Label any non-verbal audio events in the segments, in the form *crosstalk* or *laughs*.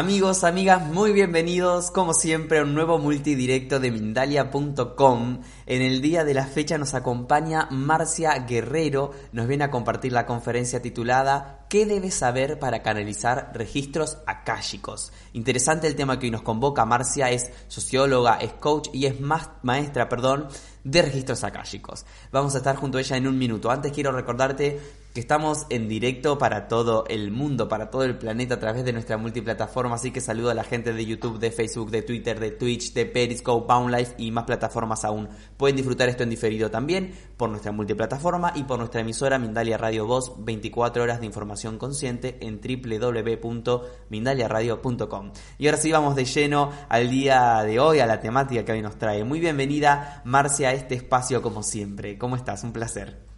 Amigos, amigas, muy bienvenidos como siempre a un nuevo multidirecto de Mindalia.com. En el día de la fecha nos acompaña Marcia Guerrero, nos viene a compartir la conferencia titulada ¿Qué debes saber para canalizar registros akáshicos? Interesante el tema que hoy nos convoca. Marcia es socióloga, es coach y es maestra, perdón, de registros akáshicos. Vamos a estar junto a ella en un minuto. Antes quiero recordarte que estamos en directo para todo el mundo, para todo el planeta a través de nuestra multiplataforma, así que saludo a la gente de YouTube, de Facebook, de Twitter, de Twitch, de Periscope, Boundlife y más plataformas aún. Pueden disfrutar esto en diferido también por nuestra multiplataforma y por nuestra emisora Mindalia Radio Voz, 24 horas de información consciente en www.mindaliaradio.com. Y ahora sí vamos de lleno al día de hoy, a la temática que hoy nos trae. Muy bienvenida Marcia a este espacio como siempre. ¿Cómo estás? Un placer.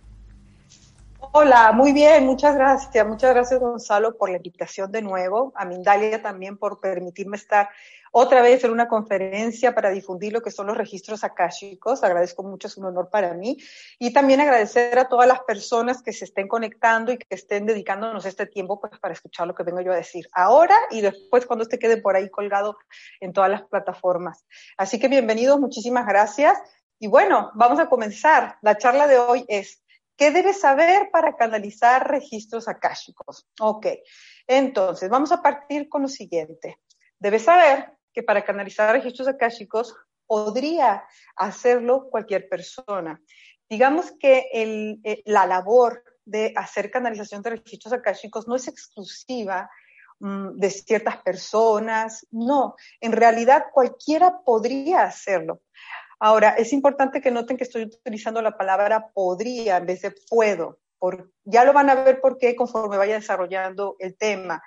Hola, muy bien, muchas gracias. Muchas gracias Gonzalo por la invitación de nuevo, a Mindalia también por permitirme estar otra vez en una conferencia para difundir lo que son los registros akáshicos. Agradezco mucho, es un honor para mí. Y también agradecer a todas las personas que se estén conectando y que estén dedicándonos este tiempo pues, para escuchar lo que vengo yo a decir ahora y después cuando usted quede por ahí colgado en todas las plataformas. Así que bienvenidos, muchísimas gracias. Y bueno, vamos a comenzar. La charla de hoy es ¿Qué debes saber para canalizar registros akáshicos? Ok, entonces vamos a partir con lo siguiente. Debes saber que para canalizar registros akáshicos podría hacerlo cualquier persona. Digamos que eh, la labor de hacer canalización de registros akáshicos no es exclusiva mm, de ciertas personas, no, en realidad cualquiera podría hacerlo. Ahora, es importante que noten que estoy utilizando la palabra podría en vez de puedo. Ya lo van a ver por qué conforme vaya desarrollando el tema.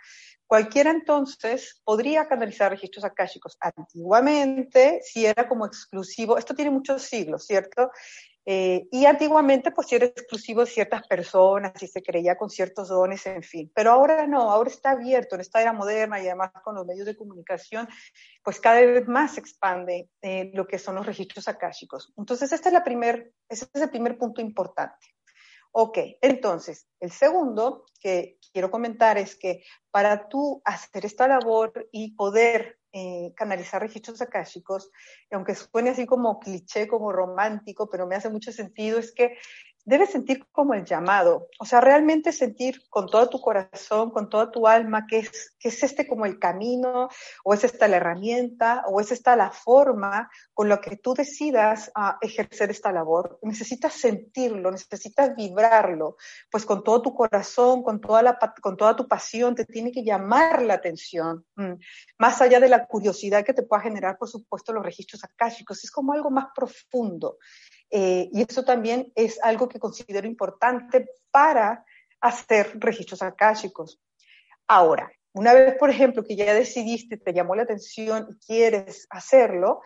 Cualquiera entonces podría canalizar registros akáshicos. Antiguamente, si era como exclusivo, esto tiene muchos siglos, ¿cierto? Eh, y antiguamente, pues era exclusivo de ciertas personas y se creía con ciertos dones, en fin. Pero ahora no, ahora está abierto en esta era moderna y además con los medios de comunicación, pues cada vez más se expande eh, lo que son los registros akáshicos. Entonces, este es, la primer, ese es el primer punto importante. Ok, entonces, el segundo que quiero comentar es que para tú hacer esta labor y poder eh, canalizar registros akáshicos, aunque suene así como cliché, como romántico, pero me hace mucho sentido, es que debes sentir como el llamado, o sea, realmente sentir con todo tu corazón, con toda tu alma, que es, que es este como el camino, o es esta la herramienta, o es esta la forma con la que tú decidas uh, ejercer esta labor. Necesitas sentirlo, necesitas vibrarlo, pues con todo tu corazón, con toda, la, con toda tu pasión, te tiene que llamar la atención, mm. más allá de la curiosidad que te pueda generar, por supuesto, los registros akáshicos, es como algo más profundo. Eh, y eso también es algo que considero importante para hacer registros akáshicos. Ahora, una vez, por ejemplo, que ya decidiste, te llamó la atención y quieres hacerlo,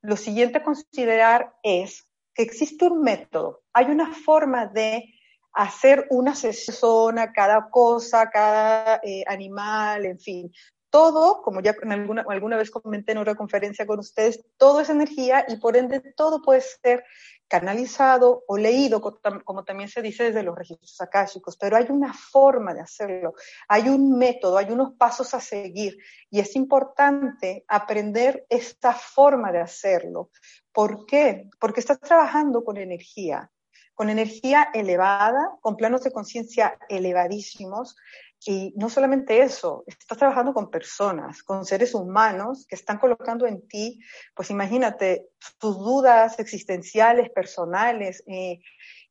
lo siguiente a considerar es que existe un método, hay una forma de hacer una sesión a cada cosa, cada eh, animal, en fin. Todo, como ya alguna, alguna vez comenté en otra conferencia con ustedes, todo es energía y por ende todo puede ser canalizado o leído, como también se dice desde los registros akáshicos, pero hay una forma de hacerlo, hay un método, hay unos pasos a seguir y es importante aprender esta forma de hacerlo. ¿Por qué? Porque estás trabajando con energía, con energía elevada, con planos de conciencia elevadísimos, y no solamente eso, estás trabajando con personas, con seres humanos que están colocando en ti, pues imagínate, tus dudas existenciales, personales. Eh,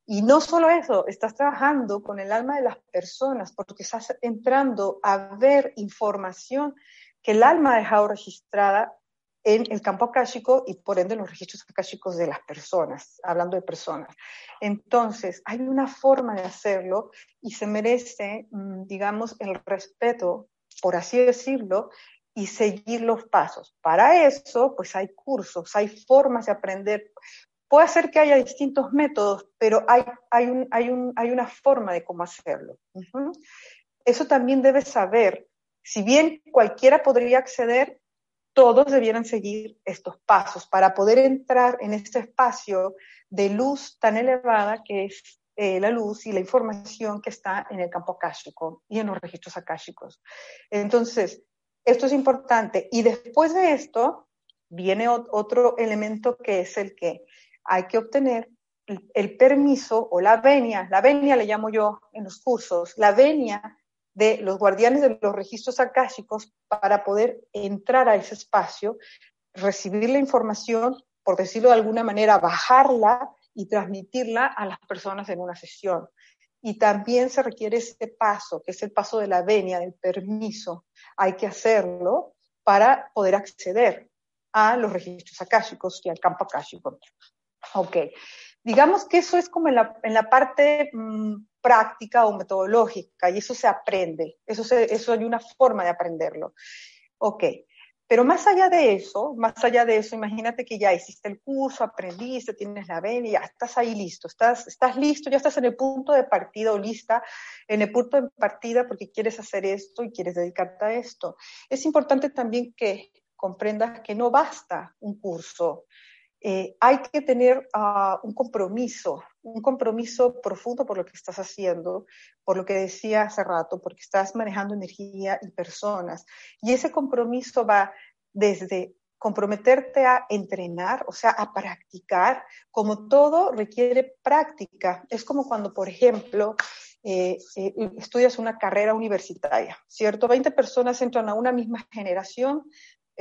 y no solo eso, estás trabajando con el alma de las personas porque estás entrando a ver información que el alma ha dejado registrada en el campo akáshico y por ende en los registros akáshicos de las personas, hablando de personas. Entonces, hay una forma de hacerlo y se merece, mm, digamos, el respeto, por así decirlo, y seguir los pasos. Para eso, pues hay cursos, hay formas de aprender. Puede ser que haya distintos métodos, pero hay, hay, un, hay, un, hay una forma de cómo hacerlo. Eso también debes saber. Si bien cualquiera podría acceder, todos debieran seguir estos pasos para poder entrar en este espacio de luz tan elevada que es eh, la luz y la información que está en el campo akáshico y en los registros akáshicos. Entonces, Esto es importante. Y después de esto viene otro elemento que es el que hay que obtener el permiso o la venia, la venia le llamo yo en los cursos, la venia de los guardianes de los registros akáshicos para poder entrar a ese espacio, recibir la información, por decirlo de alguna manera, bajarla y transmitirla a las personas en una sesión. Y también se requiere ese paso, que es el paso de la venia, del permiso. Hay que hacerlo para poder acceder a los registros akáshicos y al campo akáshico. Ok. Digamos que eso es como en la, parte mm, práctica o metodológica y eso se aprende, eso, eso hay una forma de aprenderlo. Ok, pero más allá de eso, más allá de eso, imagínate que ya hiciste el curso, aprendiste, tienes la venia, ya estás ahí listo, estás, estás listo, ya estás en el punto de partida o lista, en el punto de partida porque quieres hacer esto y quieres dedicarte a esto. Es importante también que comprendas que no basta un curso, eh, hay que tener ah, un compromiso, un compromiso profundo por lo que estás haciendo, por lo que decía hace rato, porque estás manejando energía y personas. Y ese compromiso va desde comprometerte a entrenar, o sea, a practicar, como todo requiere práctica. Es como cuando, por ejemplo, eh, eh, estudias una carrera universitaria, ¿cierto? 20 personas entran a una misma generación,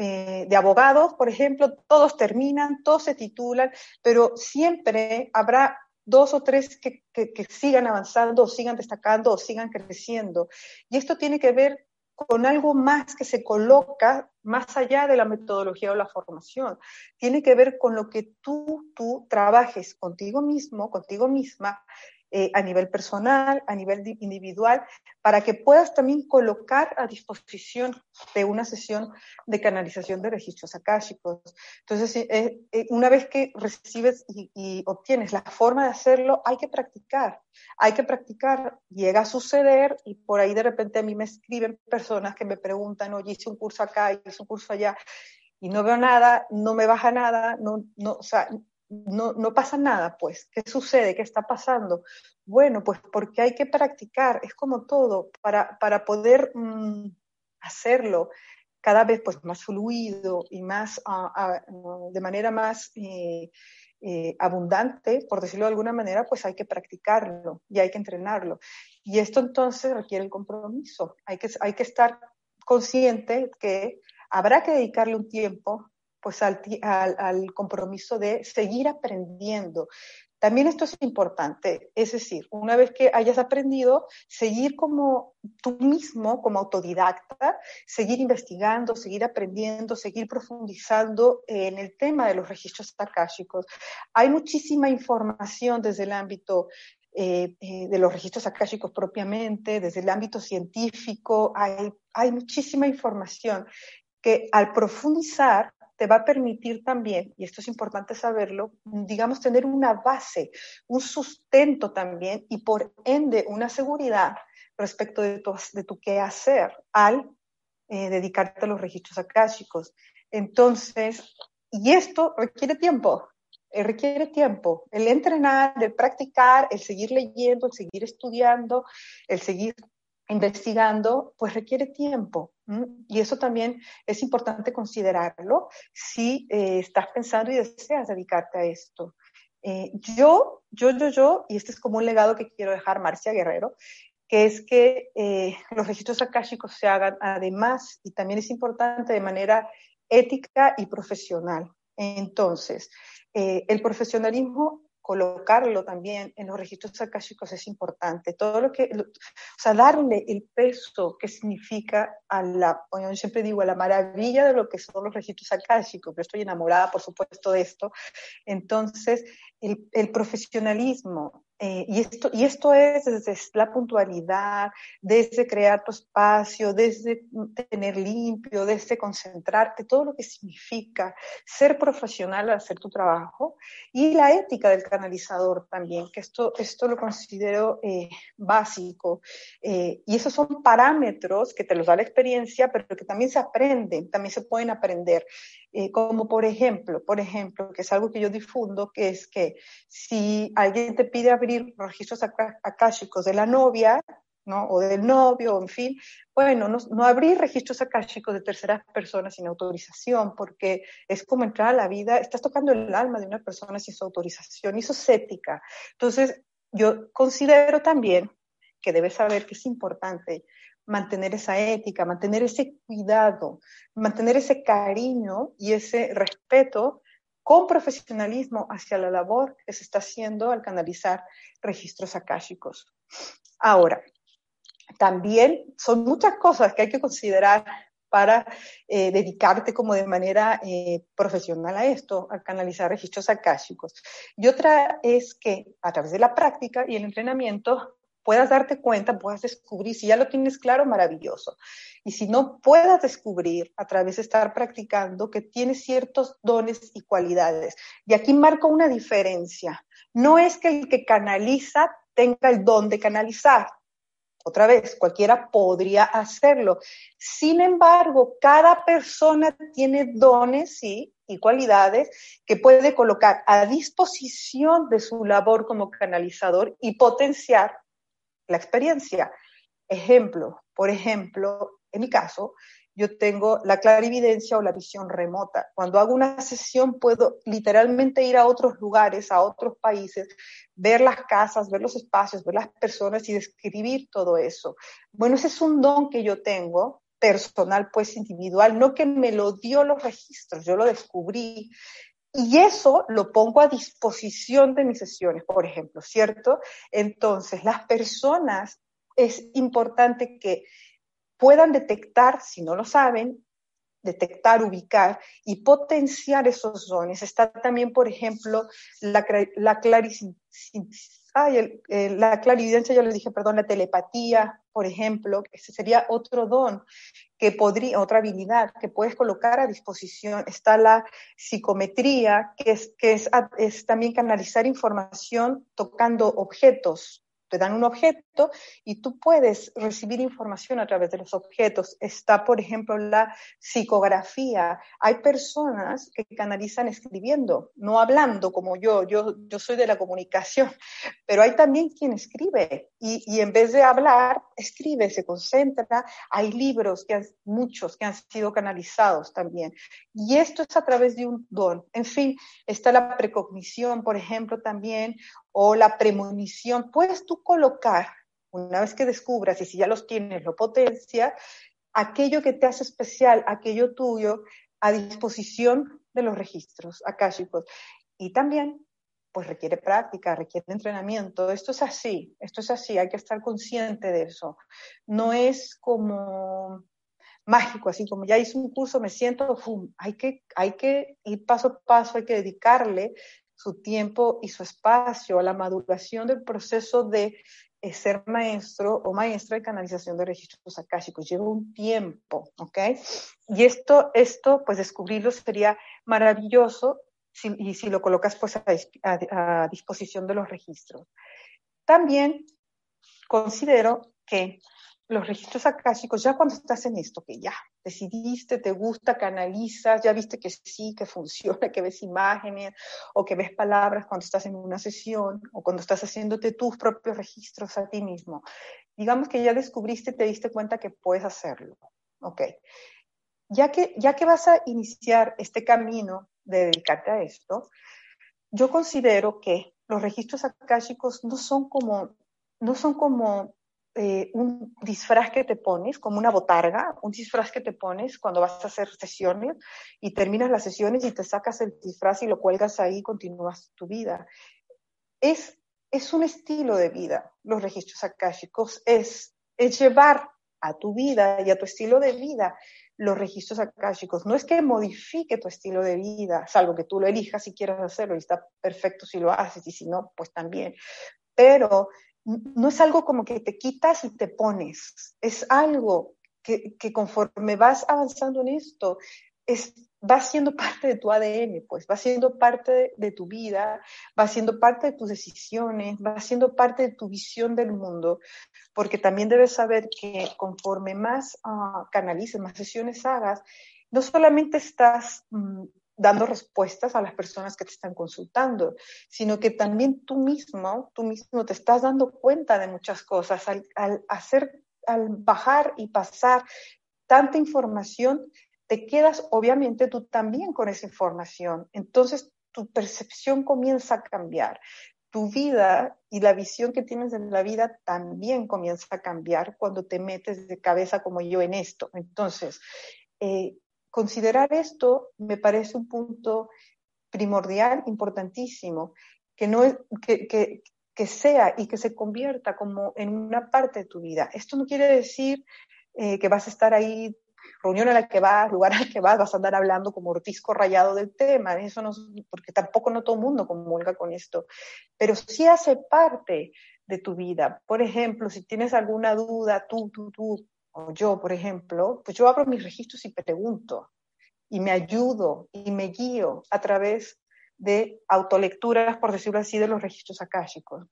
eh, de abogados, por ejemplo, todos terminan, todos se titulan, pero siempre habrá dos o tres que, sigan avanzando, o sigan destacando, o sigan creciendo. Y esto tiene que ver con algo más que se coloca más allá de la metodología o la formación. Tiene que ver con lo que tú, tú trabajes contigo mismo, contigo misma, eh, a nivel personal, a nivel individual, para que puedas también colocar a disposición de una sesión de canalización de registros akáshicos. Entonces, eh, eh, una vez que recibes y, obtienes la forma de hacerlo, hay que practicar, hay que practicar, llega a suceder y por ahí de repente a mí me escriben personas que me preguntan, oye, hice un curso acá, hice un curso allá, y no veo nada, no me baja nada, no, no, o sea, no, no pasa nada, pues. ¿Qué sucede? ¿Qué está pasando? Bueno, pues porque hay que practicar, es como todo, para, para poder mm, hacerlo cada vez pues, más fluido y más, ah, ah, de manera más eh, eh, abundante, por decirlo de alguna manera, pues hay que practicarlo y hay que entrenarlo. Y esto entonces requiere el compromiso. Hay que, hay que estar consciente que habrá que dedicarle un tiempo pues al, al, compromiso de seguir aprendiendo. También esto es importante, es decir, una vez que hayas aprendido, seguir como tú mismo, como autodidacta, seguir investigando, seguir aprendiendo, seguir profundizando en el tema de los registros akáshicos. Hay muchísima información desde el ámbito eh, eh, de los registros akáshicos propiamente, desde el ámbito científico, hay, hay muchísima información que al profundizar te va a permitir también, y esto es importante saberlo, digamos, tener una base, un sustento también y por ende una seguridad respecto de tu, de tu quehacer al eh, dedicarte a los registros akáshicos. Entonces, y esto requiere tiempo, eh, requiere tiempo. El entrenar, el practicar, el seguir leyendo, el seguir estudiando, el seguir investigando, pues requiere tiempo. Y eso también es importante considerarlo si eh, estás pensando y deseas dedicarte a esto. Eh, yo, yo, yo, yo, y este es como un legado que quiero dejar Marcia Guerrero, que es que eh, los registros akáshicos se hagan además, y también es importante, de manera ética y profesional. Entonces, el profesionalismo colocarlo también en los registros akáshicos es importante. Todo lo que, o sea, darle el peso que significa a la, yo siempre digo, a la maravilla de lo que son los registros akáshicos. Yo estoy enamorada, por supuesto, de esto. Entonces, el profesionalismo, eh, y, esto, y esto es desde la puntualidad, desde crear tu espacio, desde tener limpio, desde concentrarte, todo lo que significa ser profesional al hacer tu trabajo y la ética del canalizador también, que esto, esto lo considero eh, básico. Eh, y esos son parámetros que te los da la experiencia, pero que también se aprenden, también se pueden aprender. Como por ejemplo, por ejemplo, que es algo que yo difundo, que es que si alguien te pide abrir registros akáshicos de la novia, ¿no? O del novio, en fin. Bueno, no, no abrir registros akáshicos de terceras personas sin autorización, porque es como entrar a la vida, estás tocando el alma de una persona sin su autorización, y eso es ética. Entonces, yo considero también que debes saber que es importante mantener esa ética, mantener ese cuidado, mantener ese cariño y ese respeto con profesionalismo hacia la labor que se está haciendo al canalizar registros akáshicos. Ahora, también son muchas cosas que hay que considerar para eh, dedicarte como de manera eh, profesional a esto, a canalizar registros akáshicos. Y otra es que a través de la práctica y el entrenamiento puedas darte cuenta, puedas descubrir, si ya lo tienes claro, maravilloso. Y si no puedas descubrir a través de estar practicando que tienes ciertos dones y cualidades. Y aquí marco una diferencia. No es que el que canaliza tenga el don de canalizar. Otra vez, cualquiera podría hacerlo. Sin embargo, cada persona tiene dones, y cualidades que puede colocar a disposición de su labor como canalizador y potenciar la experiencia. Ejemplo, por ejemplo, en mi caso, yo tengo la clarividencia o la visión remota. Cuando hago una sesión puedo literalmente ir a otros lugares, a otros países, ver las casas, ver los espacios, ver las personas y describir todo eso. Bueno, ese es un don que yo tengo personal, pues individual, no que me lo dio los registros, yo lo descubrí y eso lo pongo a disposición de mis sesiones, por ejemplo, ¿cierto? Entonces, las personas es importante que puedan detectar, si no lo saben, detectar, ubicar y potenciar esos dones. Está también, por ejemplo, la, la ay, la clarividencia, yo les dije, perdón, la telepatía, por ejemplo, ese sería otro don que podría, otra habilidad que puedes colocar a disposición. Está la psicometría, que es, que es, es también canalizar información tocando objetos, te dan un objeto y tú puedes recibir información a través de los objetos. Está, por ejemplo, la psicografía. Hay personas que canalizan escribiendo, no hablando como yo. Yo, yo soy de la comunicación, *laughs* pero hay también quien escribe y, y en vez de hablar, escribe, se concentra. Hay libros, que muchos que han sido canalizados también. Y esto es a través de un don. En fin, está la precognición, por ejemplo, también, o la premonición, puedes tú colocar, una vez que descubras y si ya los tienes, lo potencia, aquello que te hace especial, aquello tuyo, a disposición de los registros akáshicos. Y también, pues requiere práctica, requiere entrenamiento. Esto es así, esto es así, hay que estar consciente de eso. No es como mágico, así como ya hice un curso, me siento, hay, que, hay que ir paso a paso, hay que dedicarle su tiempo y su espacio a la maduración del proceso de eh, ser maestro o maestra de canalización de registros akáshicos. Lleva un tiempo, ¿ok? Y esto, esto pues descubrirlo sería maravilloso y si lo colocas pues a disposición de los registros. También considero que los registros akáshicos, ya cuando estás en esto, que ya decidiste, te gusta, canalizas, ya viste que sí, que funciona, que ves imágenes o que ves palabras cuando estás en una sesión o cuando estás haciéndote tus propios registros a ti mismo. Digamos que ya descubriste, te diste cuenta que puedes hacerlo. Ok. Ya que, ya que vas a iniciar este camino de dedicarte a esto, yo considero que los registros akáshicos no son como, no son como eh, un disfraz que te pones, como una botarga, un disfraz que te pones cuando vas a hacer sesiones y terminas las sesiones y te sacas el disfraz y lo cuelgas ahí y continúas tu vida. Es, es un estilo de vida, los registros akáshicos, es, llevar a tu vida y a tu estilo de vida los registros akáshicos. No es que modifique tu estilo de vida, salvo que tú lo elijas si quieres hacerlo y está perfecto si lo haces y si no, pues también. Pero no es algo como que te quitas y te pones, es algo que, conforme vas avanzando en esto, es, va siendo parte de tu ADN, pues va siendo parte de, tu vida, va siendo parte de tus decisiones, va siendo parte de tu visión del mundo, porque también debes saber que conforme más uh, canalices, más sesiones hagas, no solamente estás mm, dando respuestas a las personas que te están consultando, sino que también tú mismo, tú mismo te estás dando cuenta de muchas cosas al, al hacer, al bajar y pasar tanta información, te quedas obviamente tú también con esa información. Entonces tu percepción comienza a cambiar. Tu vida y la visión que tienes de la vida también comienza a cambiar cuando te metes de cabeza como yo en esto. Entonces, eh, considerar esto me parece un punto primordial, importantísimo, que, no que, que, sea y que se convierta como en una parte de tu vida. Esto no quiere decir eh, que vas a estar ahí, reunión a la que vas, lugar al que vas, vas a andar hablando como ortisco rayado del tema, eso no, porque tampoco no todo mundo comulga con esto, pero sí hace parte de tu vida. Por ejemplo, si tienes alguna duda, tú, tú, tú, o yo, por ejemplo, pues yo abro mis registros y pregunto y me ayudo y me guío a través de autolecturas, por decirlo así, de los registros akáshicos.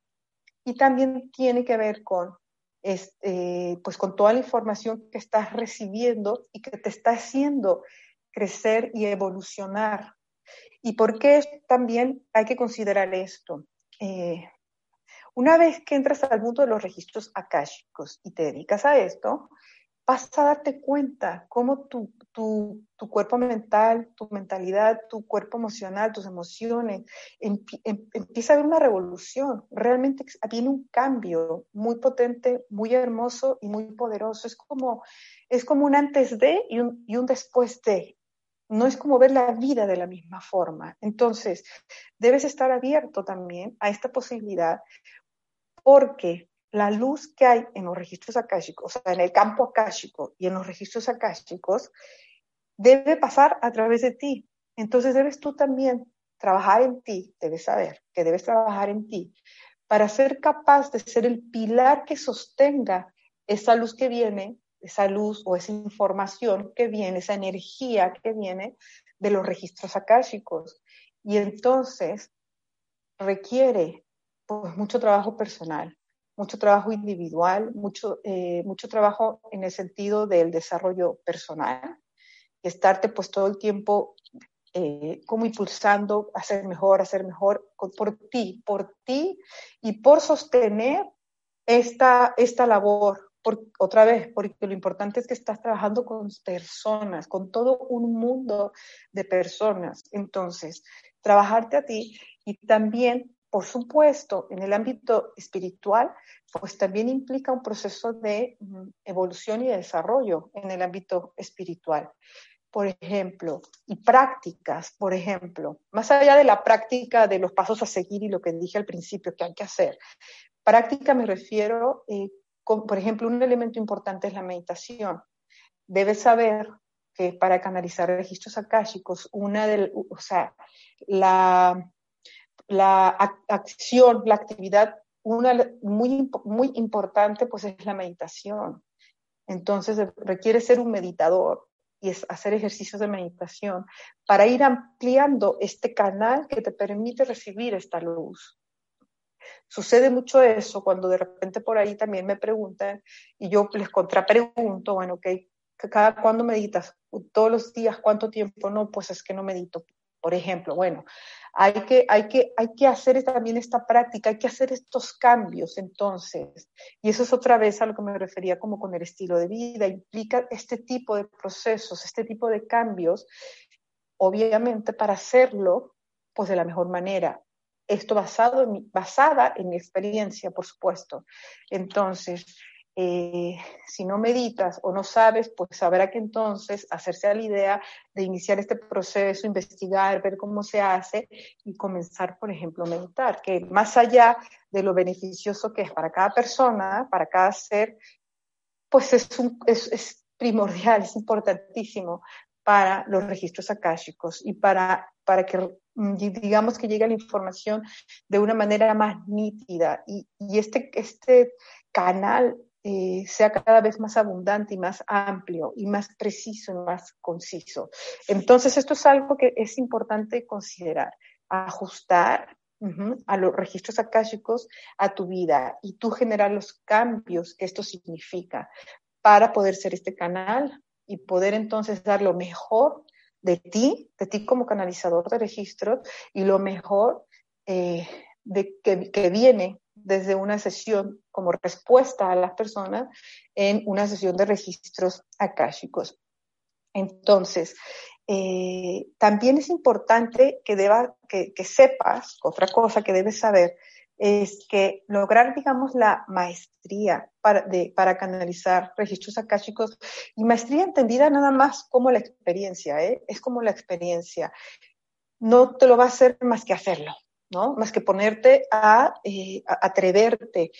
Y también tiene que ver con, este, pues con toda la información que estás recibiendo y que te está haciendo crecer y evolucionar. ¿Y por qué también hay que considerar esto? Eh, una vez que entras al mundo de los registros akáshicos y te dedicas a esto, vas a darte cuenta cómo tu, tu, tu cuerpo mental, tu mentalidad, tu cuerpo emocional, tus emociones, em, empieza a haber una revolución. Realmente viene un cambio muy potente, muy hermoso y muy poderoso. Es como, es como un antes de y un, y un después de. No es como ver la vida de la misma forma. Entonces, debes estar abierto también a esta posibilidad porque la luz que hay en los registros akáshicos, o sea, en el campo akáshico y en los registros akáshicos, debe pasar a través de ti. Entonces debes tú también trabajar en ti, debes saber que debes trabajar en ti para ser capaz de ser el pilar que sostenga esa luz que viene, esa luz o esa información que viene, esa energía que viene de los registros akáshicos. Y entonces requiere pues, mucho trabajo personal, mucho trabajo individual, mucho, eh, mucho trabajo en el sentido del desarrollo personal, estarte pues todo el tiempo eh, como impulsando a ser mejor, a ser mejor por ti, por ti y por sostener esta, esta labor. Por, otra vez, porque lo importante es que estás trabajando con personas, con todo un mundo de personas. Entonces, trabajarte a ti y también por supuesto, en el ámbito espiritual, pues también implica un proceso de mm, evolución y de desarrollo en el ámbito espiritual. Por ejemplo, y prácticas, por ejemplo, más allá de la práctica de los pasos a seguir y lo que dije al principio que hay que hacer, práctica me refiero, eh, por ejemplo, un elemento importante es la meditación. Debes saber que para canalizar registros akáshicos, una de, o sea, la la acción, la actividad, una muy, muy importante pues es la meditación. Entonces requiere ser un meditador y es hacer ejercicios de meditación para ir ampliando este canal que te permite recibir esta luz. Sucede mucho eso cuando de repente por ahí también me preguntan y yo les contrapregunto, bueno, ok, ¿cada cuándo meditas? ¿Todos los días? ¿Cuánto tiempo? No, pues es que no medito. Por ejemplo, bueno, hay que, hay, que, hay que hacer también esta práctica, hay que hacer estos cambios entonces. Y eso es otra vez a lo que me refería como con el estilo de vida, implica este tipo de procesos, este tipo de cambios, obviamente para hacerlo pues de la mejor manera. Esto basado en, basada en mi experiencia, por supuesto. Entonces, eh, si no meditas o no sabes, pues habrá que entonces hacerse a la idea de iniciar este proceso, investigar, ver cómo se hace y comenzar, por ejemplo, a meditar, que más allá de lo beneficioso que es para cada persona, para cada ser, pues es, es, es primordial, es importantísimo para los registros akáshicos y para, para que mm, digamos que llegue la información de una manera más nítida. Y, y este, este canal eh, sea cada vez más abundante y más amplio y más preciso y más conciso. Entonces, esto es algo que es importante considerar, ajustar a los registros akáshicos a tu vida y tú generar los cambios que esto significa para poder ser este canal y poder entonces dar lo mejor de ti, de ti como canalizador de registros y lo mejor eh, de que, que, viene desde una sesión como respuesta a las personas en una sesión de registros akáshicos. Entonces, eh, también es importante que, deba, que, que sepas, otra cosa que debes saber, es que lograr, digamos, la maestría para, de, para canalizar registros akáshicos y maestría entendida nada más como la experiencia, ¿eh? es como la experiencia. No te lo va a hacer más que hacerlo, ¿no? Más que ponerte a, eh, a atreverte,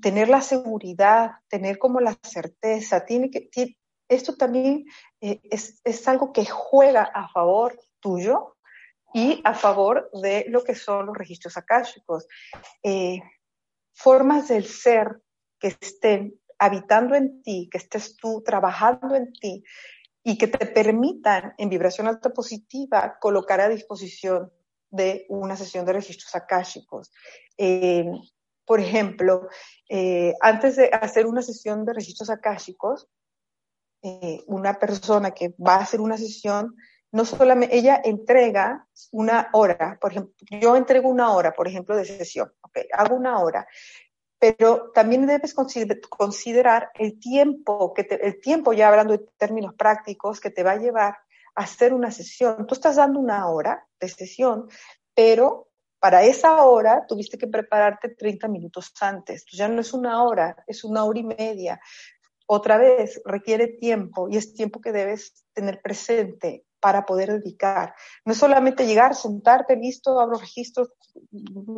tener la seguridad, tener como la certeza. Que, esto también eh, es, es algo que juega a favor tuyo y a favor de lo que son los registros akáshicos. Eh, formas del ser que estén habitando en ti, que estés tú trabajando en ti y que te permitan en vibración alta positiva colocar a disposición de una sesión de registros akáshicos. Eh, por ejemplo, eh, antes de hacer una sesión de registros akáshicos, una persona que va a hacer una sesión no solamente, ella entrega una hora, por ejemplo, yo entrego una hora, por ejemplo, de sesión, okay, hago una hora, pero también debes considerar el tiempo, que el tiempo ya hablando de términos prácticos, que te va a llevar hacer una sesión. Tú estás dando una hora de sesión, pero para esa hora tuviste que prepararte 30 minutos antes. Ya no es una hora, es una hora y media. Otra vez, requiere tiempo y es tiempo que debes tener presente para poder dedicar. No es solamente llegar, sentarte, listo, abro registros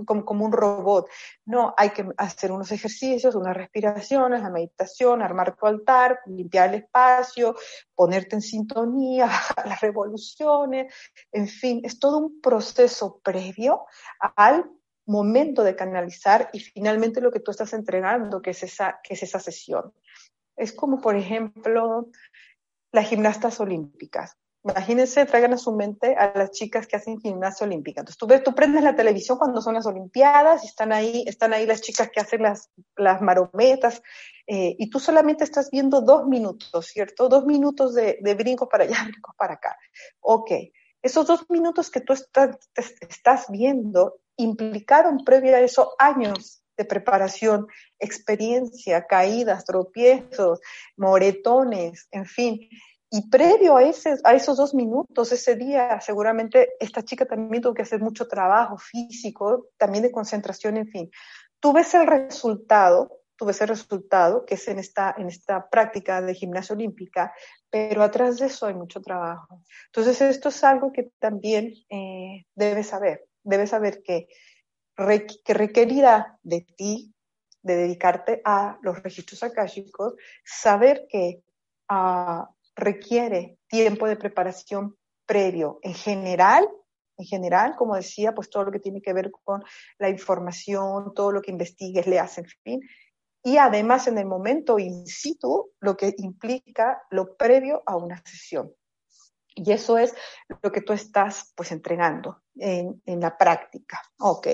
como, como, un robot. No, hay que hacer unos ejercicios, unas respiraciones, la meditación, armar tu altar, limpiar el espacio, ponerte en sintonía, *laughs* las revoluciones, en fin, es todo un proceso previo al momento de canalizar y finalmente lo que tú estás entregando, que es esa, que es esa sesión. Es como, por ejemplo, las gimnastas olímpicas. Imagínense, traigan a su mente a las chicas que hacen gimnasia olímpica. Entonces tú, ves, tú prendes la televisión cuando son las Olimpiadas y están ahí, están ahí las chicas que hacen las, las marometas eh, y tú solamente estás viendo dos minutos, ¿cierto? Dos minutos de, de brincos para allá, *laughs* brincos para acá. Ok, esos dos minutos que tú estás, estás viendo implicaron previo a eso años de preparación, experiencia, caídas, tropiezos, moretones, en fin. Y previo a, ese, a esos dos minutos, ese día, seguramente esta chica también tuvo que hacer mucho trabajo físico, también de concentración, en fin. Tú ves el resultado, tú ves el resultado, que es en esta, en esta práctica de gimnasia olímpica, pero atrás de eso hay mucho trabajo. Entonces, esto es algo que también eh, debes saber. Debes saber que, que requerirá de ti, de dedicarte a los registros akáshicos, saber que uh, requiere tiempo de preparación previo. En general, en general, como decía, pues todo lo que tiene que ver con la información, todo lo que investigues, leas, en fin. Y además en el momento in situ, lo que implica lo previo a una sesión. Y eso es lo que tú estás pues entregando en, en la práctica. Ok.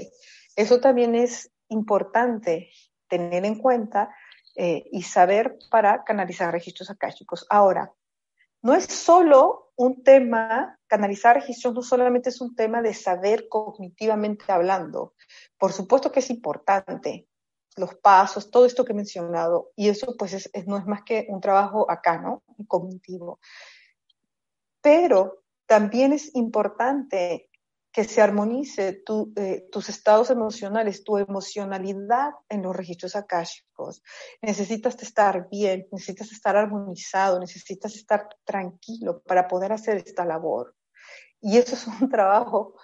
Eso también es importante tener en cuenta eh, y saber para canalizar registros akáshicos. Ahora, no es solo un tema, canalizar registros no solamente es un tema de saber cognitivamente hablando. Por supuesto que es importante, los pasos, todo esto que he mencionado, y eso pues no es más que un trabajo acá, ¿no? Cognitivo. Pero también es importante que se armonice eh, tus estados emocionales, tu emocionalidad en los registros akáshicos. Necesitas estar bien, necesitas estar armonizado, necesitas estar tranquilo para poder hacer esta labor. Y eso es un *laughs* trabajo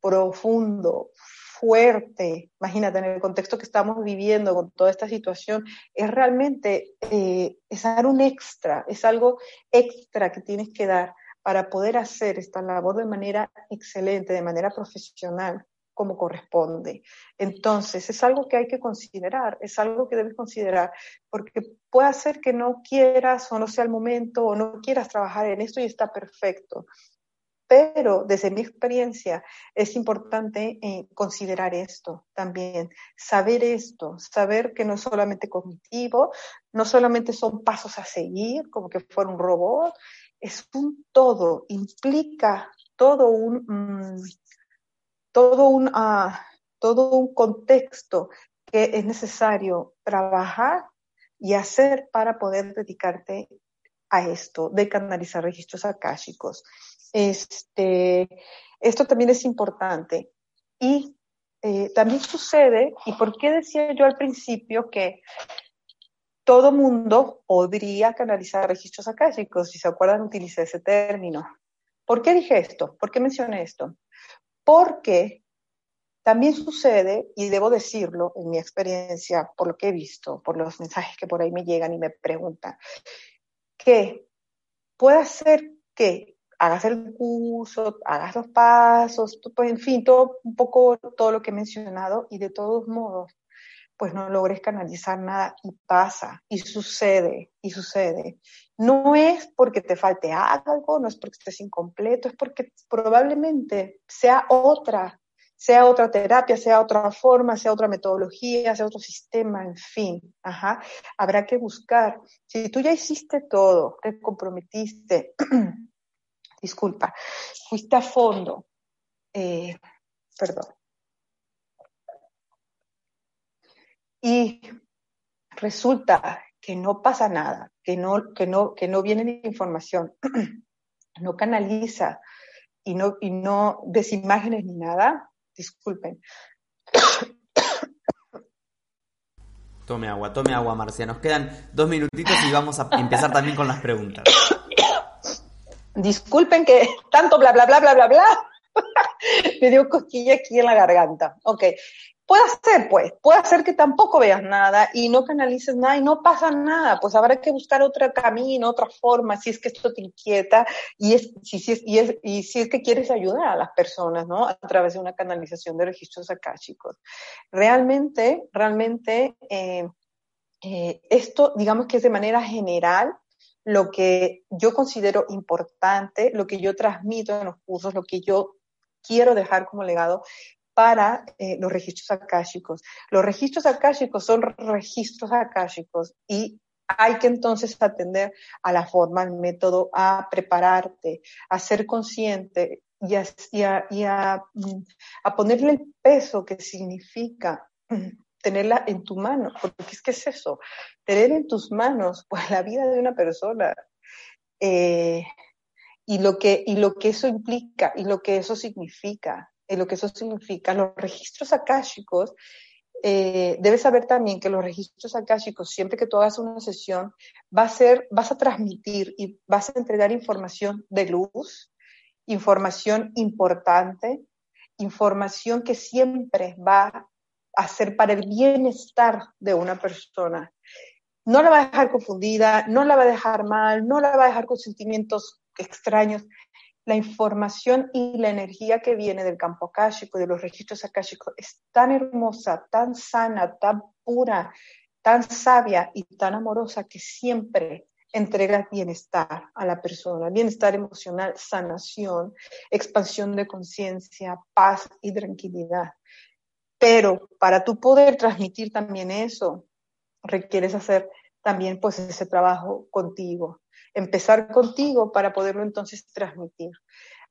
profundo, fuerte. Imagínate, en el contexto que estamos viviendo con toda esta situación, es realmente, eh, es dar un extra, es algo extra que tienes que dar para poder hacer esta labor de manera excelente, de manera profesional, como corresponde. Entonces, es algo que hay que considerar, es algo que debes considerar, porque puede ser que no quieras o no sea el momento o no quieras trabajar en esto y está perfecto. Pero desde mi experiencia es importante eh, considerar esto también, saber esto, saber que no es solamente cognitivo, no solamente son pasos a seguir, como que fuera un robot, es un todo, implica todo un, mm, todo un, ah, todo un contexto que es necesario trabajar y hacer para poder dedicarte a esto de canalizar registros akáshicos. Este, esto también es importante. Y eh, también sucede, y por qué decía yo al principio que todo mundo podría canalizar registros akáshicos, si se acuerdan, utilicé ese término. ¿Por qué dije esto? ¿Por qué mencioné esto? Porque también sucede, y debo decirlo en mi experiencia, por lo que he visto, por los mensajes que por ahí me llegan y me preguntan, que puede ser que hagas el curso, hagas los pasos, en fin, todo un poco todo lo que he mencionado y de todos modos, pues no logres canalizar nada y pasa y sucede y sucede. No es porque te falte algo, no es porque estés incompleto, es porque probablemente sea otra sea otra terapia, sea otra forma, sea otra metodología, sea otro sistema, en fin, ajá, habrá que buscar. Si tú ya hiciste todo, te comprometiste, *clears throat* disculpa, fuiste a fondo, eh, perdón, y resulta que no pasa nada, que no, que no, que no viene información, *clears throat* no canaliza y no, y no des imágenes ni nada, disculpen. *coughs* Tome agua, tome agua, Marcia. Nos quedan dos minutitos y vamos a empezar también con las preguntas. *coughs* Disculpen que tanto bla, bla, bla, bla, bla, bla. *laughs* Me dio cosquilla aquí en la garganta. Ok. Puede ser, pues, puede ser que tampoco veas nada y no canalices nada y no pasa nada, pues habrá que buscar otro camino, otra forma, si es que esto te inquieta y, es, si, si es, y, es, y si es que quieres ayudar a las personas, ¿no? A través de una canalización de registros akáshicos. Realmente, realmente, eh, eh, esto, digamos que es de manera general, lo que yo considero importante, lo que yo transmito en los cursos, lo que yo quiero dejar como legado, para eh, los registros akáshicos. Los registros akáshicos son registros akáshicos y hay que entonces atender a la forma, al método, a prepararte, a ser consciente y a, mm, ponerle el peso que significa tenerla en tu mano, porque es que es eso, tener en tus manos *laughs* pues, la vida de una persona eh, y, lo que, y lo que eso implica y lo que eso significa lo que eso significa. Los registros akáshicos, eh, debes saber también que los registros akáshicos, siempre que tú hagas una sesión, va a ser, vas a transmitir y vas a entregar información de luz, información importante, información que siempre va a ser para el bienestar de una persona. No la va a dejar confundida, no la va a dejar mal, no la va a dejar con sentimientos extraños la información y la energía que viene del campo akáshico, de los registros akáshicos, es tan hermosa, tan sana, tan pura, tan sabia y tan amorosa que siempre entrega bienestar a la persona, bienestar emocional, sanación, expansión de conciencia, paz y tranquilidad. Pero para tú poder transmitir también eso, requieres hacer también pues ese trabajo contigo, empezar contigo para poderlo entonces transmitir.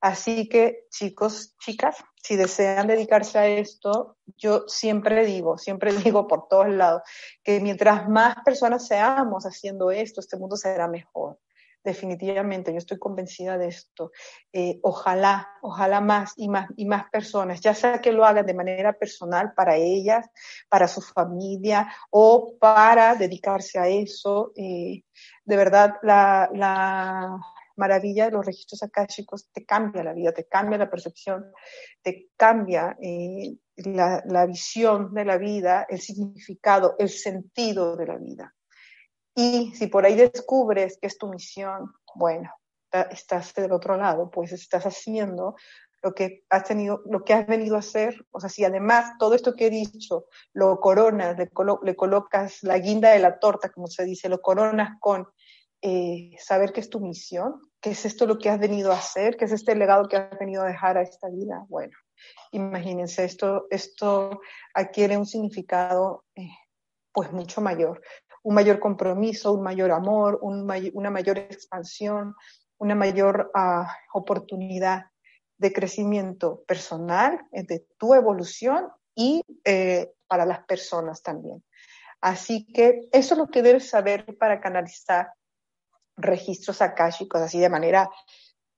Así que chicos, chicas, si desean dedicarse a esto, yo siempre digo, siempre *laughs* digo por todos lados, que mientras más personas seamos haciendo esto, este mundo será mejor definitivamente, yo estoy convencida de esto. Eh, ojalá, ojalá más y más y más personas, ya sea que lo hagan de manera personal para ellas, para su familia o para dedicarse a eso. Eh, de verdad, la, la maravilla de los registros akáshicos te cambia la vida, te cambia la percepción, te cambia eh, la visión de la vida, el significado, el sentido de la vida. Y si por ahí descubres que es tu misión, bueno, estás del otro lado, pues estás haciendo lo que has tenido, lo que has venido a hacer. O sea, si además todo esto que he dicho lo coronas, le, colocas la guinda de la torta, como se dice, lo coronas con eh, saber que es tu misión, que es esto lo que has venido a hacer, que es este legado que has venido a dejar a esta vida. Bueno, imagínense, esto, esto adquiere un significado eh, pues mucho mayor un mayor compromiso, un mayor amor, una mayor expansión, una mayor ah, oportunidad de crecimiento personal, de tu evolución y eh, para las personas también. Así que eso es lo que debes saber para canalizar registros akáshicos así de manera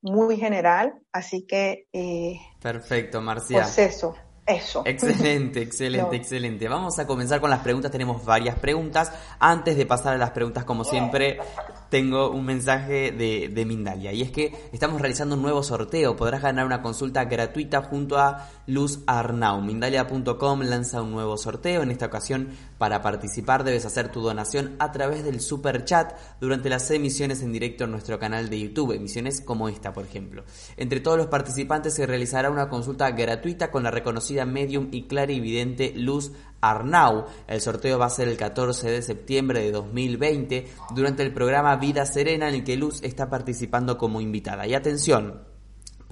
muy general. Así que... Eh, Perfecto, Marcia. Pues eso. Eso. Excelente, excelente, excelente. Vamos a comenzar con las preguntas. Tenemos varias preguntas. Antes de pasar a las preguntas, como siempre, tengo un mensaje de, de, Mindalia. Y es que estamos realizando un nuevo sorteo. Podrás ganar una consulta gratuita junto a Luz Arnau. Mindalia.com lanza un nuevo sorteo. En esta ocasión, para participar, debes hacer tu donación a través del super chat durante las emisiones en directo en nuestro canal de YouTube. Emisiones como esta, por ejemplo. Entre todos los participantes se realizará una consulta gratuita con la reconocida medium y clarividente Luz Arnau. El sorteo va a ser el 14 de septiembre de 2020 durante el programa Vida Serena en el que Luz está participando como invitada. Y atención,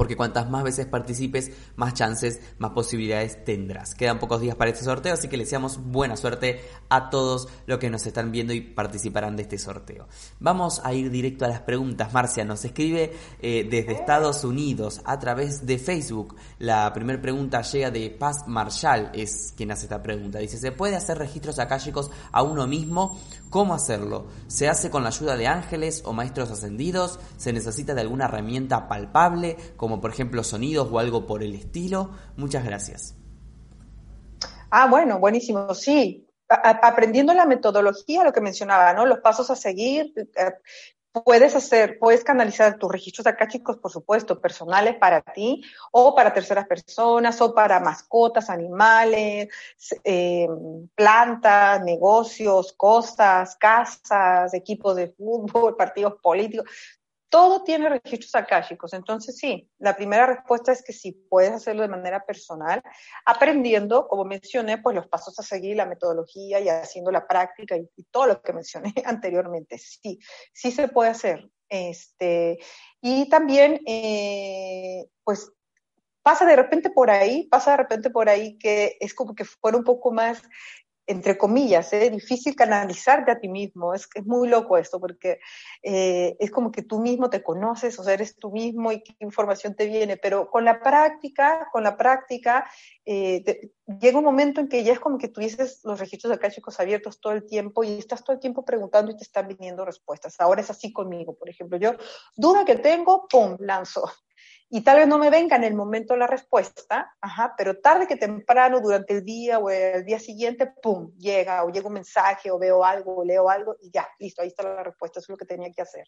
porque cuantas más veces participes, más chances, más posibilidades tendrás. Quedan pocos días para este sorteo, así que les deseamos buena suerte a todos los que nos están viendo y participarán de este sorteo. Vamos a ir directo a las preguntas. Marcia nos escribe eh, desde Estados Unidos a través de Facebook. La primera pregunta llega de Paz Marshall, es quien hace esta pregunta. Dice, ¿se puede hacer registros akáshicos a uno mismo? ¿Cómo hacerlo? ¿Se hace con la ayuda de ángeles o maestros ascendidos? ¿Se necesita de alguna herramienta palpable? como por ejemplo sonidos o algo por el estilo? Muchas gracias. Ah, bueno, buenísimo, sí. aprendiendo la metodología, lo que mencionaba, ¿no? Los pasos a seguir, eh, puedes hacer, puedes canalizar tus registros chicos, por supuesto, personales para ti o para terceras personas o para mascotas, animales, eh, plantas, negocios, costas, casas, equipos de fútbol, *laughs* partidos políticos todo tiene registros akáshicos. Entonces, sí, la primera respuesta es que sí, puedes hacerlo de manera personal, aprendiendo, como mencioné, pues los pasos a seguir, la metodología y haciendo la práctica y, todo lo que mencioné *laughs* anteriormente. Sí, sí se puede hacer. Este, y también, eh, pues, pasa de repente por ahí, pasa de repente por ahí que es como que fuera un poco más entre comillas, es ¿eh? difícil canalizarte a ti mismo. Es, es muy loco esto, porque eh, es como que tú mismo te conoces, o sea, eres tú mismo y qué información te viene. Pero con la práctica, con la práctica, eh, llega un momento en que ya es como que tuvieses los registros chicos abiertos todo el tiempo y estás todo el tiempo preguntando y te están viniendo respuestas. Ahora es así conmigo, por ejemplo. Yo, duda que tengo, ¡pum!, lanzo y tal vez no me venga en el momento la respuesta, ajá, pero tarde que temprano, durante el día o el día siguiente, pum, llega o llega un mensaje o veo algo o leo algo y ya, listo, ahí está la respuesta, eso es lo que tenía que hacer.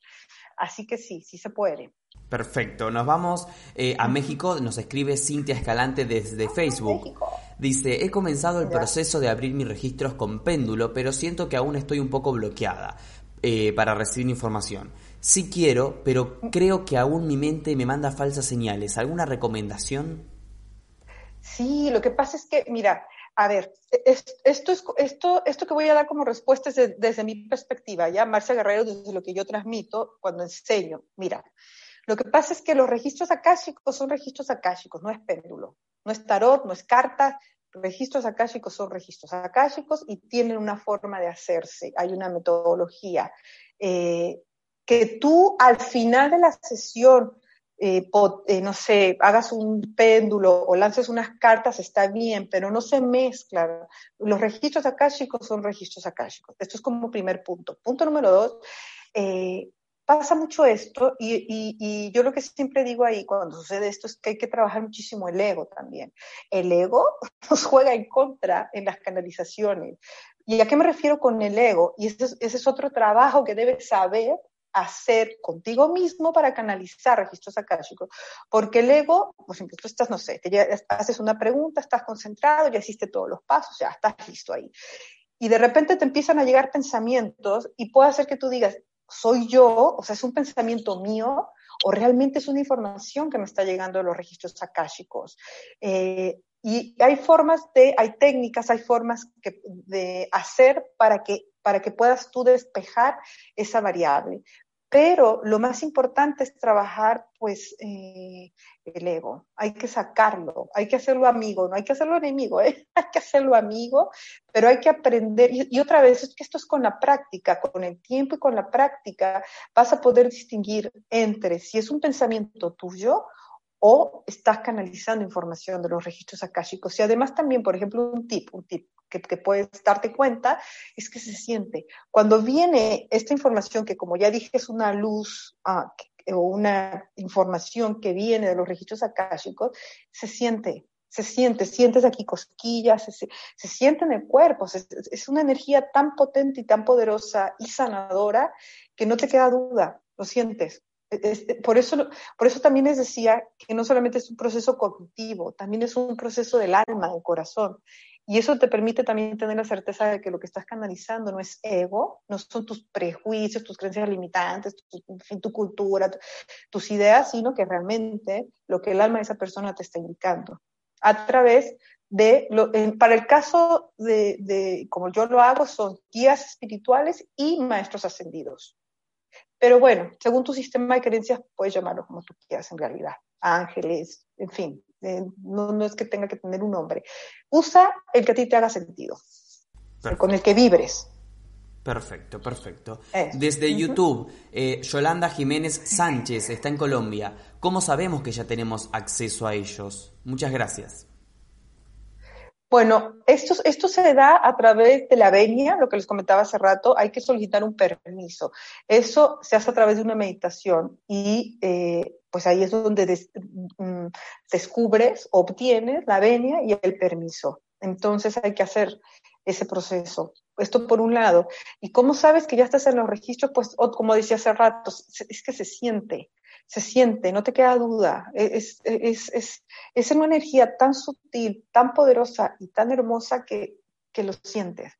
Así que sí, sí se puede. Perfecto, nos vamos eh, a México, nos escribe Cintia Escalante desde Facebook. Dice, he comenzado el proceso de abrir mis registros con péndulo, pero siento que aún estoy un poco bloqueada eh, para recibir información. Sí quiero, pero creo que aún mi mente me manda falsas señales. ¿Alguna recomendación? Sí, lo que pasa es que, mira, a ver, esto, es, esto, esto que voy a dar como respuesta es desde mi perspectiva, ya, Marcia Guerrero, desde lo que yo transmito cuando enseño. Mira, lo que pasa es que los registros akáshicos son registros akáshicos, no es péndulo, no es tarot, no es carta. Registros akáshicos son registros akáshicos y tienen una forma de hacerse, hay una metodología. Eh, que tú al final de la sesión, eh, eh, no sé, hagas un péndulo o lances unas cartas, está bien, pero no se mezclan. Los registros akáshicos son registros akáshicos. Esto es como primer punto. Punto número dos, eh, pasa mucho esto y, yo lo que siempre digo ahí cuando sucede esto es que hay que trabajar muchísimo el ego también. El ego *laughs* nos juega en contra en las canalizaciones. ¿Y a qué me refiero con el ego? Y ese es otro trabajo que debes saber hacer contigo mismo para canalizar registros akáshicos. Porque el ego, por ejemplo, tú estás, no sé, te haces una pregunta, estás concentrado, ya hiciste todos los pasos, ya estás listo ahí. Y de repente te empiezan a llegar pensamientos y puede hacer que tú digas, soy yo, o sea, es un pensamiento mío, o realmente es una información que me está llegando de los registros akáshicos. Eh, y hay formas de, hay técnicas, hay formas de hacer para que, para que puedas tú despejar esa variable. pero lo más importante es trabajar, pues, eh, el ego. Hay que sacarlo, hay que hacerlo amigo, no hay que hacerlo enemigo, ¿eh? *laughs* hay que hacerlo amigo, pero hay que aprender. Y, y, otra vez, es que esto es con la práctica, con el tiempo y con la práctica vas a poder distinguir entre si es un pensamiento tuyo o estás canalizando información de los registros akáshicos. Y además también, por ejemplo, un tip, un tip que, puedes darte cuenta, es que se siente. Cuando viene esta información, que como ya dije es una luz ah, o una información que viene de los registros akáshicos, se siente, se siente, sientes aquí cosquillas, se, se siente en el cuerpo, es una energía tan potente y tan poderosa y sanadora que no te queda duda, lo sientes. Por, eso, por eso también les decía que no solamente es un proceso cognitivo, también es un proceso del alma, del corazón. Y eso te permite también tener la certeza de que lo que estás canalizando no es ego, no son tus prejuicios, tus creencias limitantes, tu, tu cultura, tus ideas, sino que realmente lo que el alma de esa persona te está indicando. A través de, para el caso de, de, como yo lo hago, son guías espirituales y maestros ascendidos. Pero bueno, según tu sistema de creencias, puedes llamarlo como tú quieras en realidad. Ángeles, en fin, no, no, es que tenga que tener un nombre. Usa el que a ti te haga sentido, con el que vibres. Perfecto, perfecto. Desde YouTube, eh, Yolanda Jiménez Sánchez está en Colombia. ¿Cómo sabemos que ya tenemos acceso a ellos? Muchas gracias. Bueno, esto, esto se da a través de la venia, lo que les comentaba hace rato, hay que solicitar un permiso. Eso se hace a través de una meditación y eh, pues ahí es donde mm, descubres, obtienes la venia y el permiso. Entonces hay que hacer ese proceso. Esto por un lado. ¿Y cómo sabes que ya estás en los registros? Pues, como decía hace rato, es que se siente se siente, no te queda duda. Es, es, es, es una energía tan sutil, tan poderosa y tan hermosa que, que lo sientes,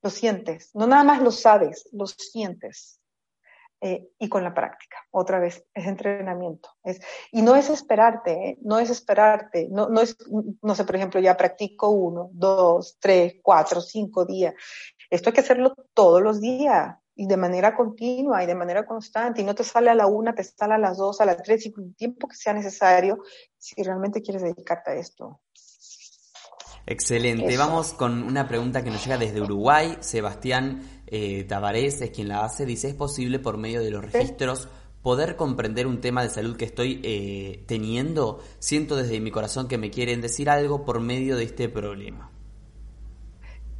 lo sientes. No nada más lo sabes, lo sientes. Eh, y con la práctica, otra vez, es entrenamiento. Es, y no es esperarte, ¿eh? no es esperarte, no, no es, no sé, por ejemplo, ya practico uno, dos, tres, cuatro, cinco días. Esto hay que hacerlo todos los días y de manera continua y de manera constante, y no te sale a la una, te sale a las dos, a las tres, y con el tiempo que sea necesario, si realmente quieres dedicarte a esto. Excelente. Vamos con una pregunta que nos llega desde Uruguay. Sebastián eh, Tavares es quien la hace. Dice, ¿es posible por medio de los registros poder comprender un tema de salud que estoy eh, teniendo? Siento desde mi corazón que me quieren decir algo por medio de este problema.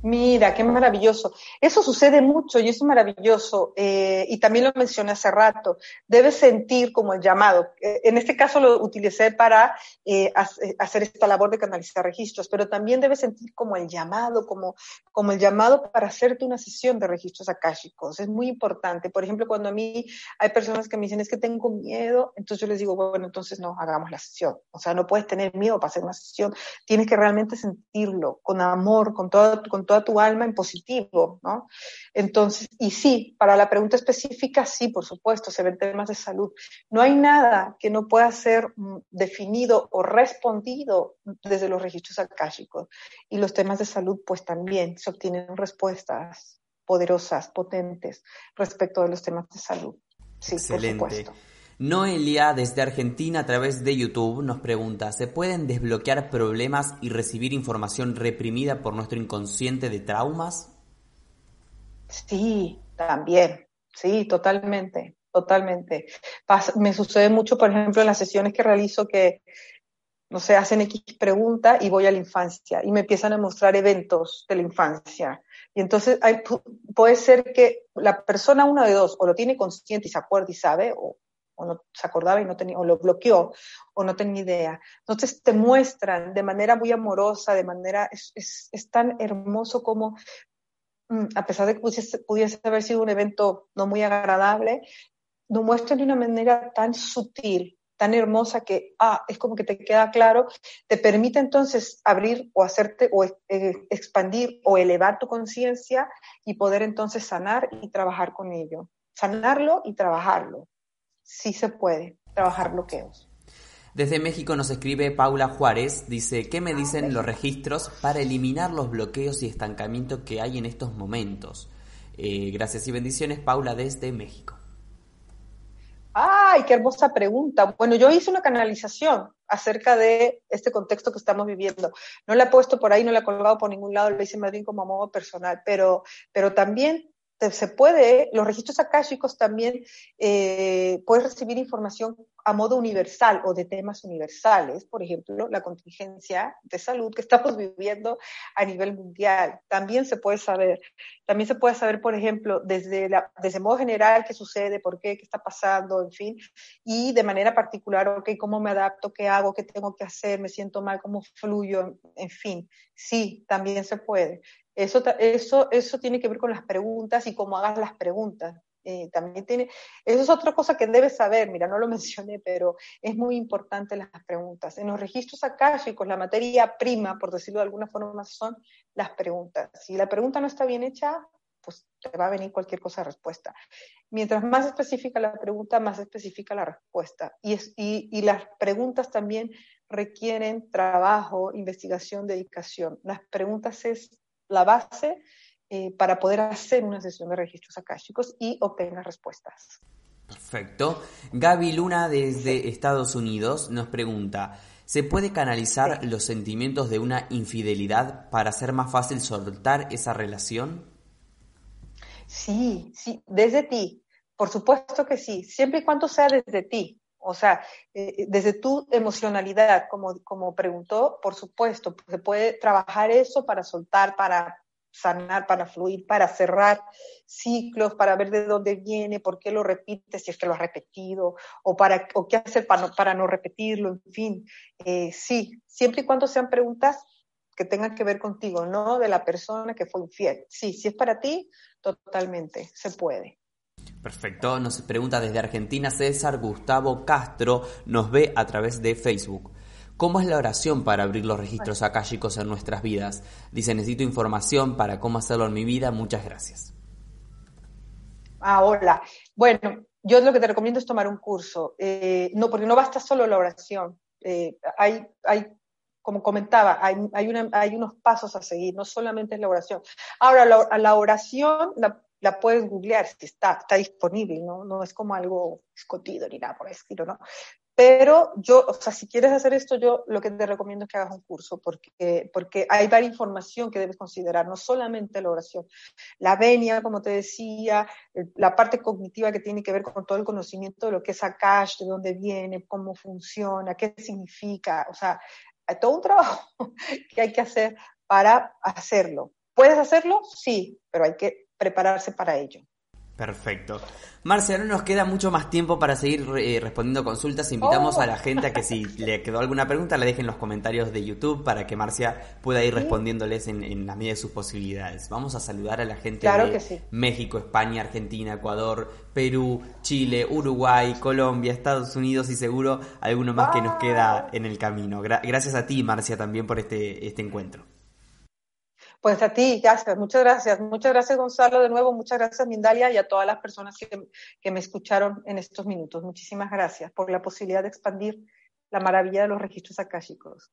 Mira, qué maravilloso. Eso sucede mucho y es maravilloso. Eh, y también lo mencioné hace rato. Debes sentir como el llamado. Eh, en este caso lo utilicé para eh, hacer esta labor de canalizar registros, pero también debes sentir como el llamado, como, como el llamado para hacerte una sesión de registros akáshicos. Es muy importante. Por ejemplo, cuando a mí hay personas que me dicen es que tengo miedo, entonces yo les digo, bueno, entonces no, hagamos la sesión. O sea, no puedes tener miedo para hacer una sesión. Tienes que realmente sentirlo con amor, con todo, con toda tu alma en positivo, ¿no? Entonces, y sí, para la pregunta específica, sí, por supuesto, se ven temas de salud. No hay nada que no pueda ser mm, definido o respondido desde los registros akáshicos. Y los temas de salud, pues también se obtienen respuestas poderosas, potentes respecto de los temas de salud. Sí, Excelente. por supuesto. Noelia desde Argentina a través de YouTube nos pregunta, ¿se pueden desbloquear problemas y recibir información reprimida por nuestro inconsciente de traumas? Sí, también, sí, totalmente, totalmente. me sucede mucho, por ejemplo, en las sesiones que realizo que, no sé, hacen X pregunta y voy a la infancia y me empiezan a mostrar eventos de la infancia. Y entonces puede ser que la persona, una de dos, o lo tiene consciente y se acuerda y sabe, o, o no se acordaba y no tenía, o lo bloqueó, o no tenía idea. Entonces te muestran de manera muy amorosa, de manera, es, es, tan hermoso como, mm, a pesar de que pudiese, pudiese, haber sido un evento no muy agradable, lo muestran de una manera tan sutil, tan hermosa que, ah, es como que te queda claro, te permite entonces abrir o hacerte o eh, expandir o elevar tu conciencia y poder entonces sanar y trabajar con ello. Sanarlo y trabajarlo sí se puede trabajar bloqueos. Desde México nos escribe Paula Juárez, dice, ¿qué me dicen los registros para eliminar los bloqueos y estancamiento que hay en estos momentos? Eh, gracias y bendiciones, Paula, desde México. ¡Ay, qué hermosa pregunta! Bueno, yo hice una canalización acerca de este contexto que estamos viviendo. No la he puesto por ahí, no la he colgado por ningún lado, lo hice más bien como a modo personal, pero, pero también se puede, los registros akáshicos también eh, puedes recibir información a modo universal o de temas universales, por ejemplo, la contingencia de salud que estamos *laughs* viviendo a nivel mundial. También se puede saber, también se puede saber, por ejemplo, desde, la, desde modo general qué sucede, por qué, qué está pasando, en fin, y de manera particular, ok, cómo me adapto, qué hago, qué tengo que hacer, me siento mal, cómo fluyo, en fin, sí, también se puede. Eso, eso, eso tiene que ver con las preguntas y cómo hagas las preguntas. Eh, también tiene, eso es otra cosa que debes saber, mira, no lo *laughs* mencioné, pero es muy importante las preguntas. En los registros akáshicos, la materia prima, por decirlo de alguna forma, son las preguntas. Si la pregunta no está bien hecha, pues te va a venir cualquier cosa de respuesta. Mientras más específica la pregunta, más específica la respuesta. Y, es, y, y las preguntas también requieren trabajo, investigación, dedicación. Las preguntas es la base eh, para poder hacer una sesión de registros akáshicos y obtener respuestas. Perfecto. Gaby Luna desde Estados Unidos nos pregunta, ¿se puede canalizar los sentimientos de una infidelidad para hacer más fácil soltar esa relación? Sí, sí, desde ti. Por supuesto que sí, siempre y cuando sea desde ti. O sea, eh, desde tu emocionalidad, como, como preguntó, por supuesto, se puede trabajar eso para soltar, para sanar, para fluir, para cerrar ciclos, para ver de dónde viene, por qué lo repites, si es que lo has repetido, o, para, o qué hacer para no, para no repetirlo, en fin. Eh, sí, siempre y cuando sean preguntas que tengan que ver contigo, no de la persona que fue infiel. Sí, si es para ti, totalmente, se puede. Perfecto, nos pregunta desde Argentina César Gustavo Castro, nos ve a través de Facebook. ¿Cómo es la oración para abrir los registros akáshicos en nuestras vidas? Dice, necesito información para cómo hacerlo en mi vida. Muchas gracias. Ah, hola. Bueno, yo lo que te recomiendo es tomar un curso. Eh, no, porque no basta solo la oración. Eh, hay, hay, como comentaba, hay, hay, hay, unos pasos a seguir, no solamente es la oración. Ahora, la, la oración la puedes googlear, si está, está disponible, ¿no? No es como algo escotido ni nada por el estilo, ¿no? Pero yo, o sea, si quieres hacer esto, yo lo que te recomiendo es que hagas un curso, porque, porque hay varias información que debes considerar, no solamente la oración. La venia, como te decía, la parte cognitiva que tiene que ver con todo el conocimiento de lo que es Akash, de dónde viene, cómo funciona, qué significa, o sea, hay todo un trabajo *laughs* que hay que hacer para hacerlo. ¿Puedes hacerlo? Sí, pero hay que prepararse para ello. Perfecto. Marcia, no nos queda mucho más tiempo para seguir eh, respondiendo consultas. Invitamos a la oh. gente a que si *laughs* le quedó alguna pregunta, la dejen en los comentarios de YouTube para que Marcia pueda ir respondiéndoles en, la medida de sus posibilidades. Vamos a saludar a la gente de México, España, Argentina, Ecuador, Perú, Chile, Uruguay, Colombia, Estados Unidos y seguro alguno más que nos queda en el camino. gracias a ti, Marcia, también por este, este encuentro. Pues a ti, gracias, muchas gracias. Muchas gracias, Gonzalo, de nuevo. Muchas gracias, Mindalia, y a todas las personas que, que me escucharon en estos minutos. Muchísimas gracias por la posibilidad de expandir la maravilla de los registros akáshicos.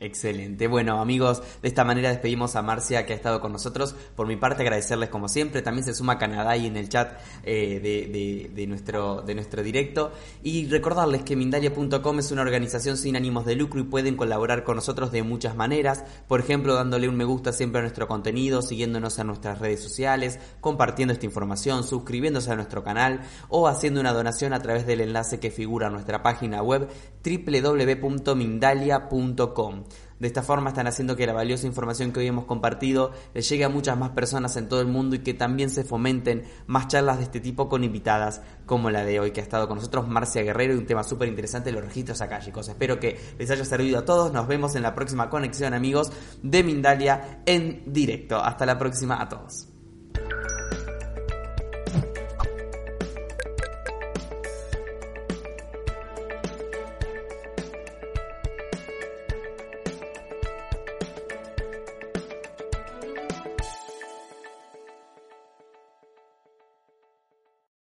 Excelente. Bueno, amigos, de esta manera despedimos a Marcia que ha estado con nosotros. Por mi parte, agradecerles como siempre. También se suma Canadá y en el chat eh, de, nuestro, de nuestro directo. Y recordarles que Mindalia.com es una organización sin ánimos de lucro y pueden colaborar con nosotros de muchas maneras. Por ejemplo, dándole un me gusta siempre a nuestro contenido, siguiéndonos en nuestras redes sociales, compartiendo esta información, suscribiéndose a nuestro canal o haciendo una donación a través del enlace que figura en nuestra página web www.mindalia.com. De esta forma están haciendo que la valiosa información que hoy hemos compartido le llegue a muchas más personas en todo el mundo y que también se fomenten más charlas de este tipo con invitadas como la de hoy que ha estado con nosotros Marcia Guerrero y un tema súper interesante, los registros akáshicos. Espero que les haya servido a todos. Nos vemos en la próxima conexión amigos de Mindalia en directo. Hasta la próxima a todos.